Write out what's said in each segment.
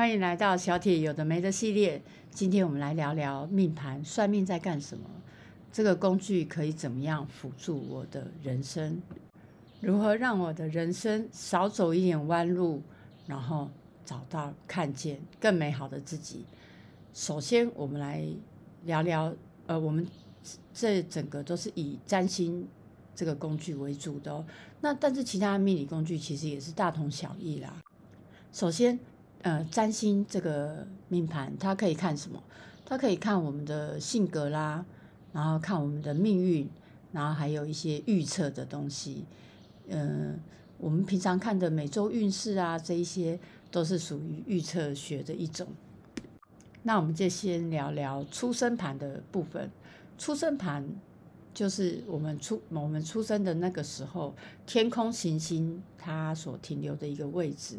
欢迎来到小铁有的没的系列。今天我们来聊聊命盘，算命在干什么？这个工具可以怎么样辅助我的人生？如何让我的人生少走一点弯路，然后找到看见更美好的自己？首先，我们来聊聊，呃，我们这整个都是以占星这个工具为主的哦。那但是其他命理工具其实也是大同小异啦。首先，呃，占星这个命盘，它可以看什么？它可以看我们的性格啦。然后看我们的命运，然后还有一些预测的东西，嗯，我们平常看的每周运势啊，这一些都是属于预测学的一种。那我们就先聊聊出生盘的部分。出生盘就是我们出我们出生的那个时候，天空行星它所停留的一个位置，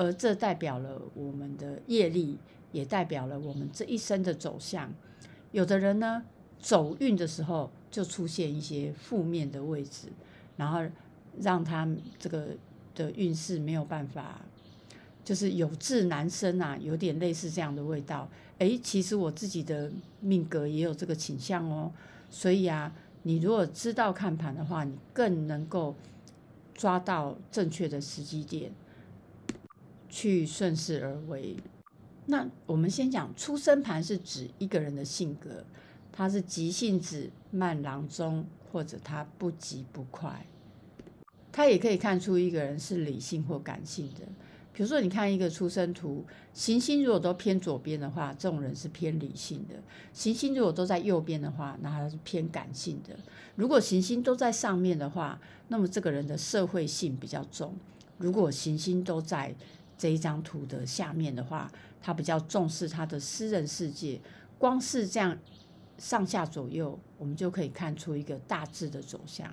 而这代表了我们的业力，也代表了我们这一生的走向。有的人呢。走运的时候就出现一些负面的位置，然后让他这个的运势没有办法，就是有志难伸啊，有点类似这样的味道。诶，其实我自己的命格也有这个倾向哦，所以啊，你如果知道看盘的话，你更能够抓到正确的时机点，去顺势而为。那我们先讲出生盘是指一个人的性格。他是急性子、慢郎中，或者他不急不快。他也可以看出一个人是理性或感性的。比如说，你看一个出生图，行星如果都偏左边的话，这种人是偏理性的；行星如果都在右边的话，那他是偏感性的。如果行星都在上面的话，那么这个人的社会性比较重；如果行星都在这一张图的下面的话，他比较重视他的私人世界。光是这样。上下左右，我们就可以看出一个大致的走向。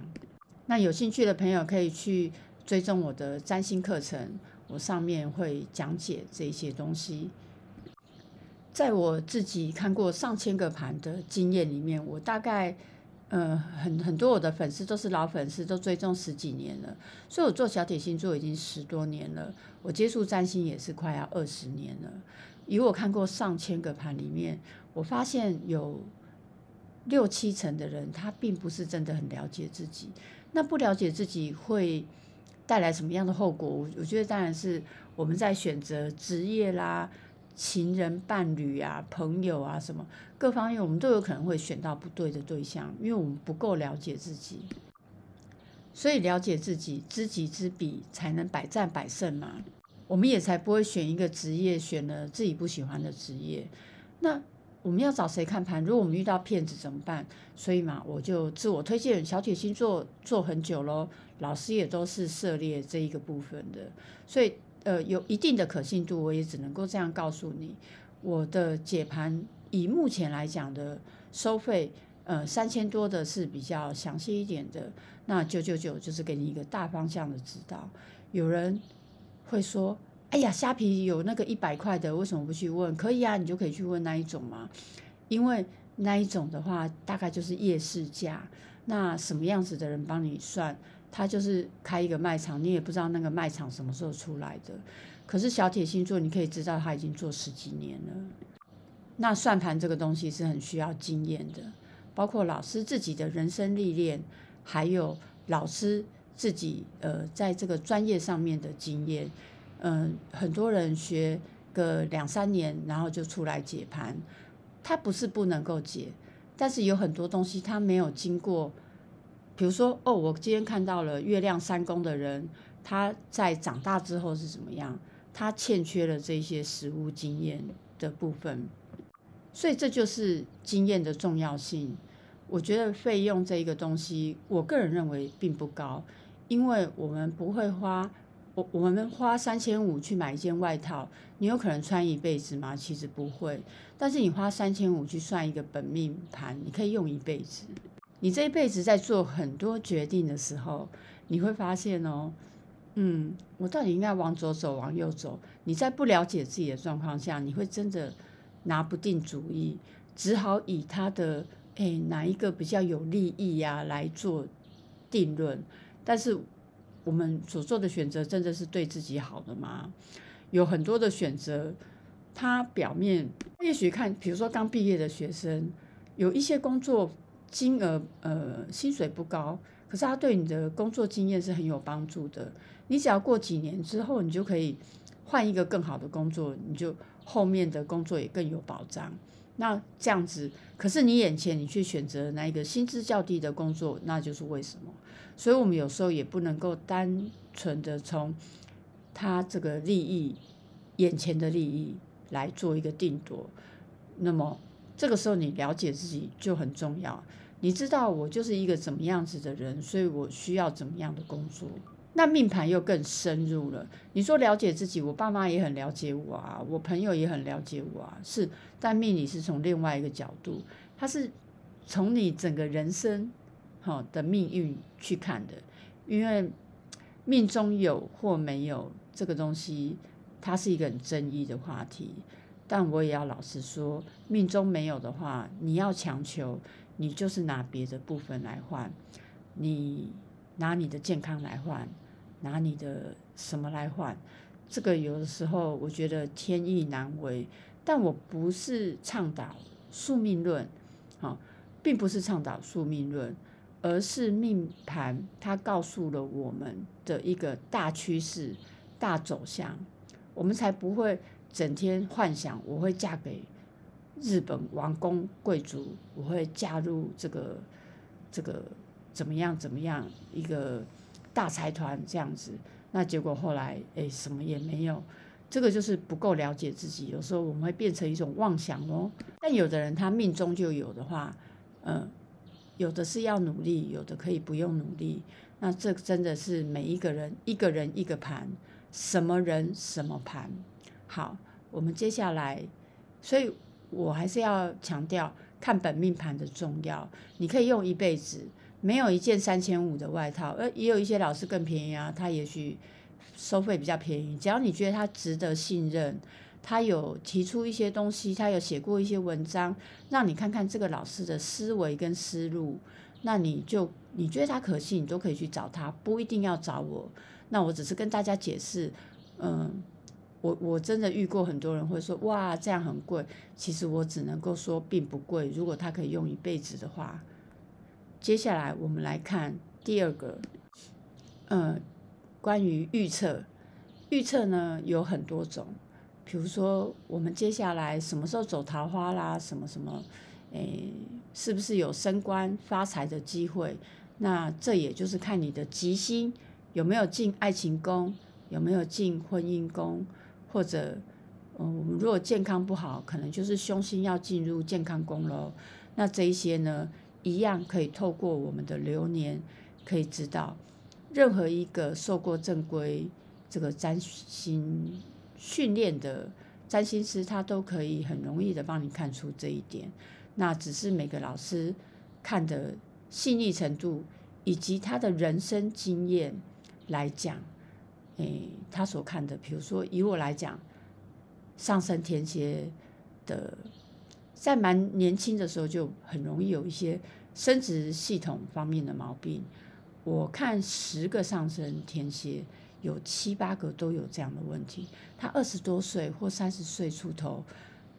那有兴趣的朋友可以去追踪我的占星课程，我上面会讲解这些东西。在我自己看过上千个盘的经验里面，我大概呃很很多我的粉丝都是老粉丝，都追踪十几年了，所以我做小铁星座已经十多年了，我接触占星也是快要二十年了。以我看过上千个盘里面，我发现有。六七成的人，他并不是真的很了解自己。那不了解自己会带来什么样的后果？我我觉得当然是我们在选择职业啦、情人、伴侣啊、朋友啊什么各方面，我们都有可能会选到不对的对象，因为我们不够了解自己。所以了解自己，知己知彼，才能百战百胜嘛。我们也才不会选一个职业，选了自己不喜欢的职业。那。我们要找谁看盘？如果我们遇到骗子怎么办？所以嘛，我就自我推荐小铁星座做很久咯，老师也都是涉猎这一个部分的，所以呃有一定的可信度，我也只能够这样告诉你。我的解盘以目前来讲的收费，呃三千多的是比较详细一点的，那九九九就是给你一个大方向的指导。有人会说。哎呀，虾皮有那个一百块的，为什么不去问？可以啊，你就可以去问那一种嘛。因为那一种的话，大概就是夜市价。那什么样子的人帮你算？他就是开一个卖场，你也不知道那个卖场什么时候出来的。可是小铁星座，你可以知道他已经做十几年了。那算盘这个东西是很需要经验的，包括老师自己的人生历练，还有老师自己呃在这个专业上面的经验。嗯，很多人学个两三年，然后就出来解盘。他不是不能够解，但是有很多东西他没有经过。比如说，哦，我今天看到了月亮三宫的人，他在长大之后是怎么样？他欠缺了这些实物经验的部分，所以这就是经验的重要性。我觉得费用这一个东西，我个人认为并不高，因为我们不会花。我我们花三千五去买一件外套，你有可能穿一辈子吗？其实不会。但是你花三千五去算一个本命盘，你可以用一辈子。你这一辈子在做很多决定的时候，你会发现哦，嗯，我到底应该往左走，往右走？你在不了解自己的状况下，你会真的拿不定主意，只好以他的诶哪一个比较有利益呀来做定论。但是。我们所做的选择真的是对自己好的吗？有很多的选择，他表面也许看，比如说刚毕业的学生，有一些工作金额呃薪水不高，可是他对你的工作经验是很有帮助的。你只要过几年之后，你就可以换一个更好的工作，你就后面的工作也更有保障。那这样子，可是你眼前你去选择那一个薪资较低的工作，那就是为什么？所以我们有时候也不能够单纯的从他这个利益、眼前的利益来做一个定夺。那么这个时候你了解自己就很重要。你知道我就是一个怎么样子的人，所以我需要怎么样的工作。那命盘又更深入了。你说了解自己，我爸妈也很了解我啊，我朋友也很了解我啊。是，但命理是从另外一个角度，它是从你整个人生好的命运去看的。因为命中有或没有这个东西，它是一个很争议的话题。但我也要老实说，命中没有的话，你要强求，你就是拿别的部分来换，你拿你的健康来换。拿你的什么来换？这个有的时候我觉得天意难违，但我不是倡导宿命论，啊，并不是倡导宿命论，而是命盘它告诉了我们的一个大趋势、大走向，我们才不会整天幻想我会嫁给日本王公贵族，我会嫁入这个这个怎么样怎么样一个。大财团这样子，那结果后来诶什么也没有，这个就是不够了解自己。有时候我们会变成一种妄想哦。但有的人他命中就有的话，嗯，有的是要努力，有的可以不用努力。那这真的是每一个人一个人一个盘，什么人什么盘。好，我们接下来，所以我还是要强调看本命盘的重要。你可以用一辈子。没有一件三千五的外套，呃，也有一些老师更便宜啊，他也许收费比较便宜。只要你觉得他值得信任，他有提出一些东西，他有写过一些文章，让你看看这个老师的思维跟思路，那你就你觉得他可信，你都可以去找他，不一定要找我。那我只是跟大家解释，嗯，我我真的遇过很多人会说，哇，这样很贵。其实我只能够说并不贵，如果他可以用一辈子的话。接下来我们来看第二个，呃，关于预测，预测呢有很多种，比如说我们接下来什么时候走桃花啦，什么什么，诶，是不是有升官发财的机会？那这也就是看你的吉星有没有进爱情宫，有没有进婚姻宫，或者，嗯，我们如果健康不好，可能就是凶星要进入健康宫喽。那这一些呢？一样可以透过我们的流年，可以知道任何一个受过正规这个占星训练的占星师，他都可以很容易的帮你看出这一点。那只是每个老师看的细腻程度，以及他的人生经验来讲，诶，他所看的，比如说以我来讲，上升天蝎的。在蛮年轻的时候就很容易有一些生殖系统方面的毛病。我看十个上升天蝎，有七八个都有这样的问题。他二十多岁或三十岁出头，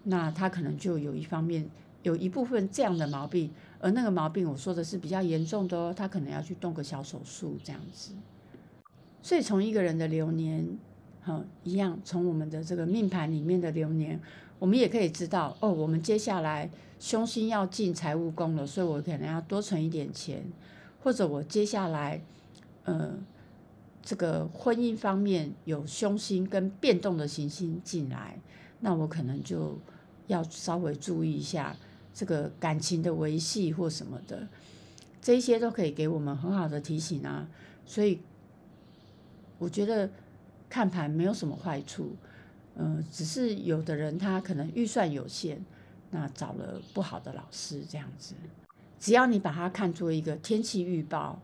那他可能就有一方面有一部分这样的毛病，而那个毛病我说的是比较严重的哦，他可能要去动个小手术这样子。所以从一个人的流年，哈，一样从我们的这个命盘里面的流年。我们也可以知道哦，我们接下来凶星要进财务宫了，所以我可能要多存一点钱，或者我接下来，呃，这个婚姻方面有凶星跟变动的行星进来，那我可能就要稍微注意一下这个感情的维系或什么的，这些都可以给我们很好的提醒啊。所以我觉得看盘没有什么坏处。嗯，只是有的人他可能预算有限，那找了不好的老师这样子。只要你把它看作一个天气预报，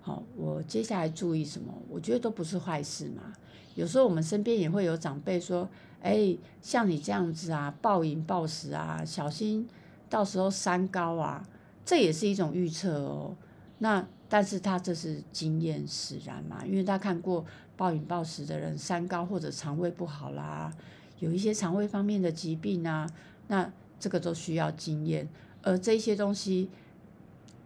好，我接下来注意什么，我觉得都不是坏事嘛。有时候我们身边也会有长辈说，哎，像你这样子啊，暴饮暴食啊，小心到时候三高啊，这也是一种预测哦。那但是他这是经验使然嘛，因为他看过。暴饮暴食的人，三高或者肠胃不好啦，有一些肠胃方面的疾病啊，那这个都需要经验，而这些东西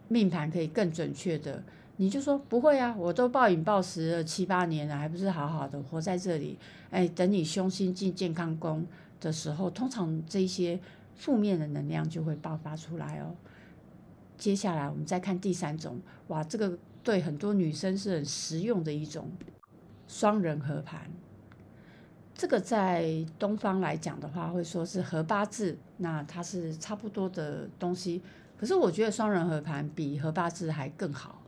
命盘可以更准确的。你就说不会啊，我都暴饮暴食了七八年了，还不是好好的活在这里？哎，等你凶星进健康宫的时候，通常这些负面的能量就会爆发出来哦。接下来我们再看第三种，哇，这个对很多女生是很实用的一种双人合盘。这个在东方来讲的话，会说是合八字，那它是差不多的东西。可是我觉得双人合盘比合八字还更好。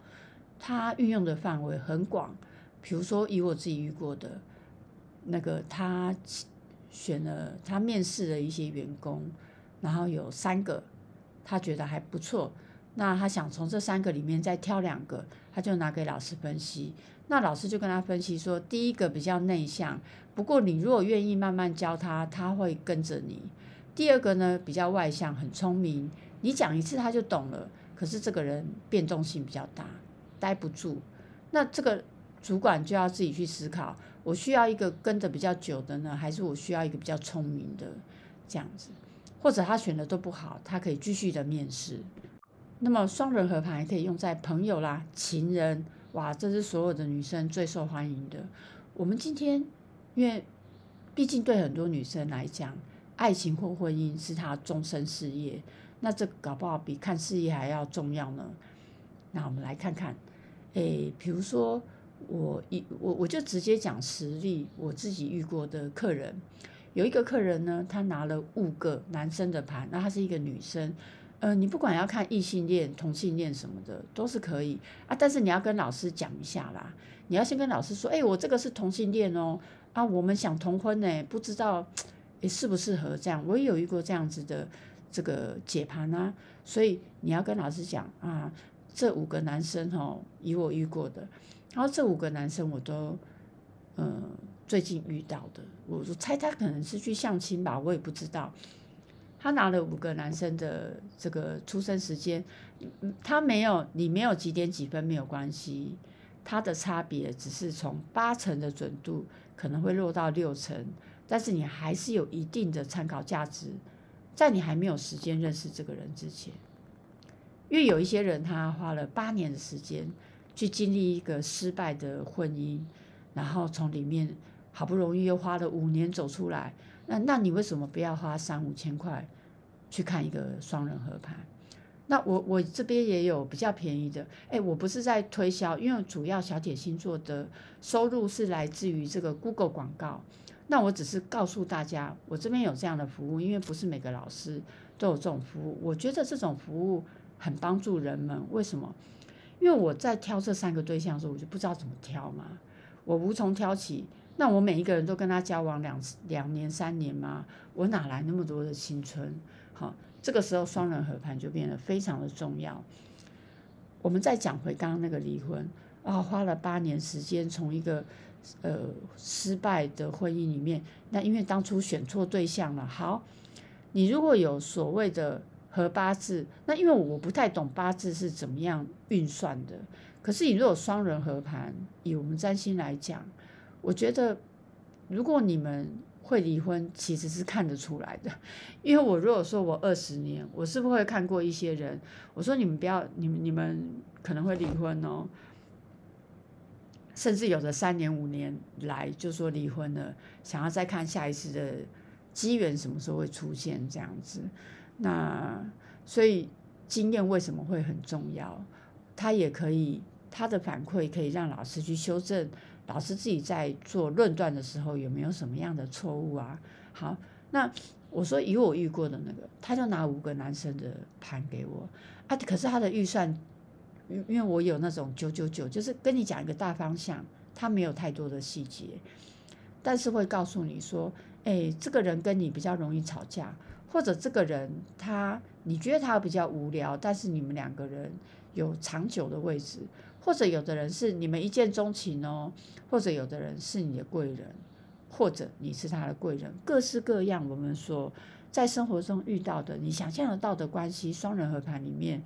它运用的范围很广，比如说以我自己遇过的，那个他选了他面试的一些员工，然后有三个他觉得还不错，那他想从这三个里面再挑两个，他就拿给老师分析。那老师就跟他分析说，第一个比较内向，不过你如果愿意慢慢教他，他会跟着你。第二个呢比较外向，很聪明，你讲一次他就懂了，可是这个人变动性比较大。待不住，那这个主管就要自己去思考：我需要一个跟着比较久的呢，还是我需要一个比较聪明的这样子？或者他选的都不好，他可以继续的面试。那么双人合盘也可以用在朋友啦、情人，哇，这是所有的女生最受欢迎的。我们今天，因为毕竟对很多女生来讲，爱情或婚姻是她终身事业，那这搞不好比看事业还要重要呢。那我们来看看。诶，比如说我一我我就直接讲实例，我自己遇过的客人，有一个客人呢，他拿了五个男生的盘，那她是一个女生，呃，你不管要看异性恋、同性恋什么的都是可以啊，但是你要跟老师讲一下啦，你要先跟老师说，哎，我这个是同性恋哦，啊，我们想同婚呢，不知道诶适不适合这样，我也有遇过这样子的这个解盘啊，所以你要跟老师讲啊。这五个男生哦，以我遇过的，然后这五个男生我都，嗯，最近遇到的，我我猜他可能是去相亲吧，我也不知道。他拿了五个男生的这个出生时间，他没有，你没有几点几分没有关系，他的差别只是从八成的准度可能会落到六成，但是你还是有一定的参考价值，在你还没有时间认识这个人之前。因为有一些人，他花了八年的时间去经历一个失败的婚姻，然后从里面好不容易又花了五年走出来。那那你为什么不要花三五千块去看一个双人合拍？那我我这边也有比较便宜的。哎，我不是在推销，因为主要小铁星座的收入是来自于这个 Google 广告。那我只是告诉大家，我这边有这样的服务，因为不是每个老师都有这种服务。我觉得这种服务。很帮助人们，为什么？因为我在挑这三个对象的时候，我就不知道怎么挑嘛，我无从挑起。那我每一个人都跟他交往两两年、三年吗？我哪来那么多的青春？好，这个时候双人合盘就变得非常的重要。我们再讲回刚刚那个离婚啊，花了八年时间从一个呃失败的婚姻里面，那因为当初选错对象了。好，你如果有所谓的。和八字，那因为我不太懂八字是怎么样运算的。可是你如果双人合盘，以我们占星来讲，我觉得如果你们会离婚，其实是看得出来的。因为我如果说我二十年，我是不是会看过一些人？我说你们不要，你们你们可能会离婚哦。甚至有的三年五年来就说离婚了，想要再看下一次的机缘什么时候会出现这样子。那所以经验为什么会很重要？他也可以，他的反馈可以让老师去修正，老师自己在做论断的时候有没有什么样的错误啊？好，那我说以我遇过的那个，他就拿五个男生的盘给我啊，可是他的预算，因因为我有那种九九九，就是跟你讲一个大方向，他没有太多的细节，但是会告诉你说，哎，这个人跟你比较容易吵架。或者这个人他你觉得他比较无聊，但是你们两个人有长久的位置，或者有的人是你们一见钟情哦，或者有的人是你的贵人，或者你是他的贵人，各式各样。我们说在生活中遇到的，你想象得到的关系，双人合盘里面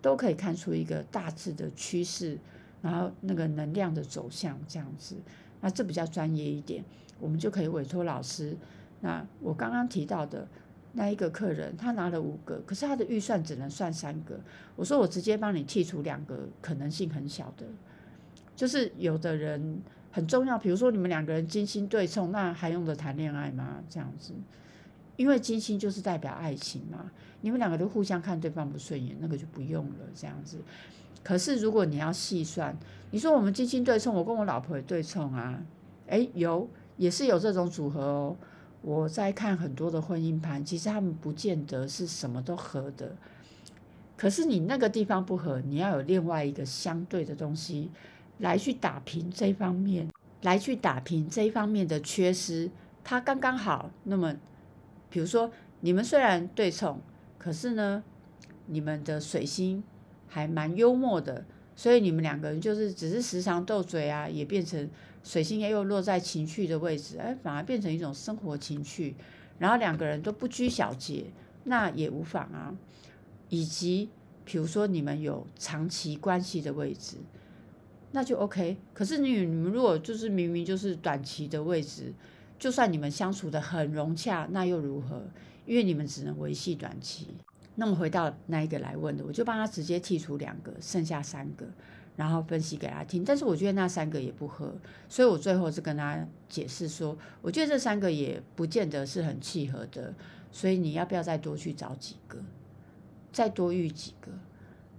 都可以看出一个大致的趋势，然后那个能量的走向这样子。那这比较专业一点，我们就可以委托老师。那我刚刚提到的那一个客人，他拿了五个，可是他的预算只能算三个。我说我直接帮你剔除两个可能性很小的，就是有的人很重要，比如说你们两个人金星对冲，那还用得谈恋爱吗？这样子，因为金星就是代表爱情嘛，你们两个都互相看对方不顺眼，那个就不用了这样子。可是如果你要细算，你说我们金星对冲，我跟我老婆也对冲啊，诶，有也是有这种组合哦。我在看很多的婚姻盘，其实他们不见得是什么都合的。可是你那个地方不合，你要有另外一个相对的东西来去打平这方面，来去打平这一方面的缺失，它刚刚好。那么，比如说你们虽然对冲，可是呢，你们的水星还蛮幽默的，所以你们两个人就是只是时常斗嘴啊，也变成。水星又落在情趣的位置，哎，反而变成一种生活情趣，然后两个人都不拘小节，那也无妨啊。以及比如说你们有长期关系的位置，那就 OK。可是你你们如果就是明明就是短期的位置，就算你们相处的很融洽，那又如何？因为你们只能维系短期。那么回到那一个来问的，我就帮他直接剔除两个，剩下三个。然后分析给他听，但是我觉得那三个也不合，所以我最后是跟他解释说，我觉得这三个也不见得是很契合的，所以你要不要再多去找几个，再多遇几个，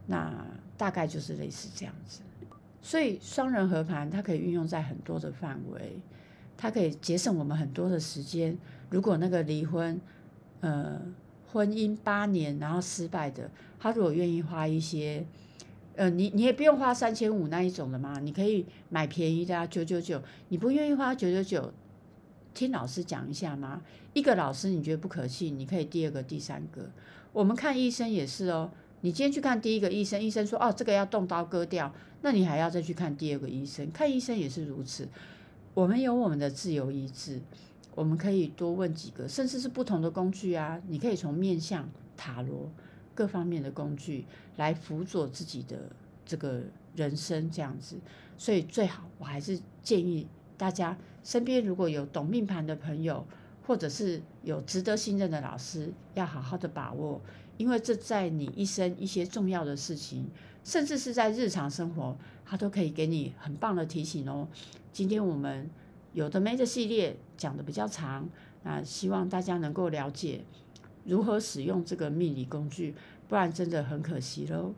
那大概就是类似这样子。所以双人合盘它可以运用在很多的范围，它可以节省我们很多的时间。如果那个离婚，呃，婚姻八年然后失败的，他如果愿意花一些。呃，你你也不用花三千五那一种的嘛，你可以买便宜的啊，九九九。你不愿意花九九九，听老师讲一下吗？一个老师你觉得不可信，你可以第二个、第三个。我们看医生也是哦，你今天去看第一个医生，医生说哦这个要动刀割掉，那你还要再去看第二个医生。看医生也是如此，我们有我们的自由意志，我们可以多问几个，甚至是不同的工具啊，你可以从面相塔罗。各方面的工具来辅佐自己的这个人生，这样子，所以最好我还是建议大家身边如果有懂命盘的朋友，或者是有值得信任的老师，要好好的把握，因为这在你一生一些重要的事情，甚至是在日常生活，它都可以给你很棒的提醒哦。今天我们有的没的系列讲的比较长，那希望大家能够了解。如何使用这个命理工具？不然真的很可惜喽。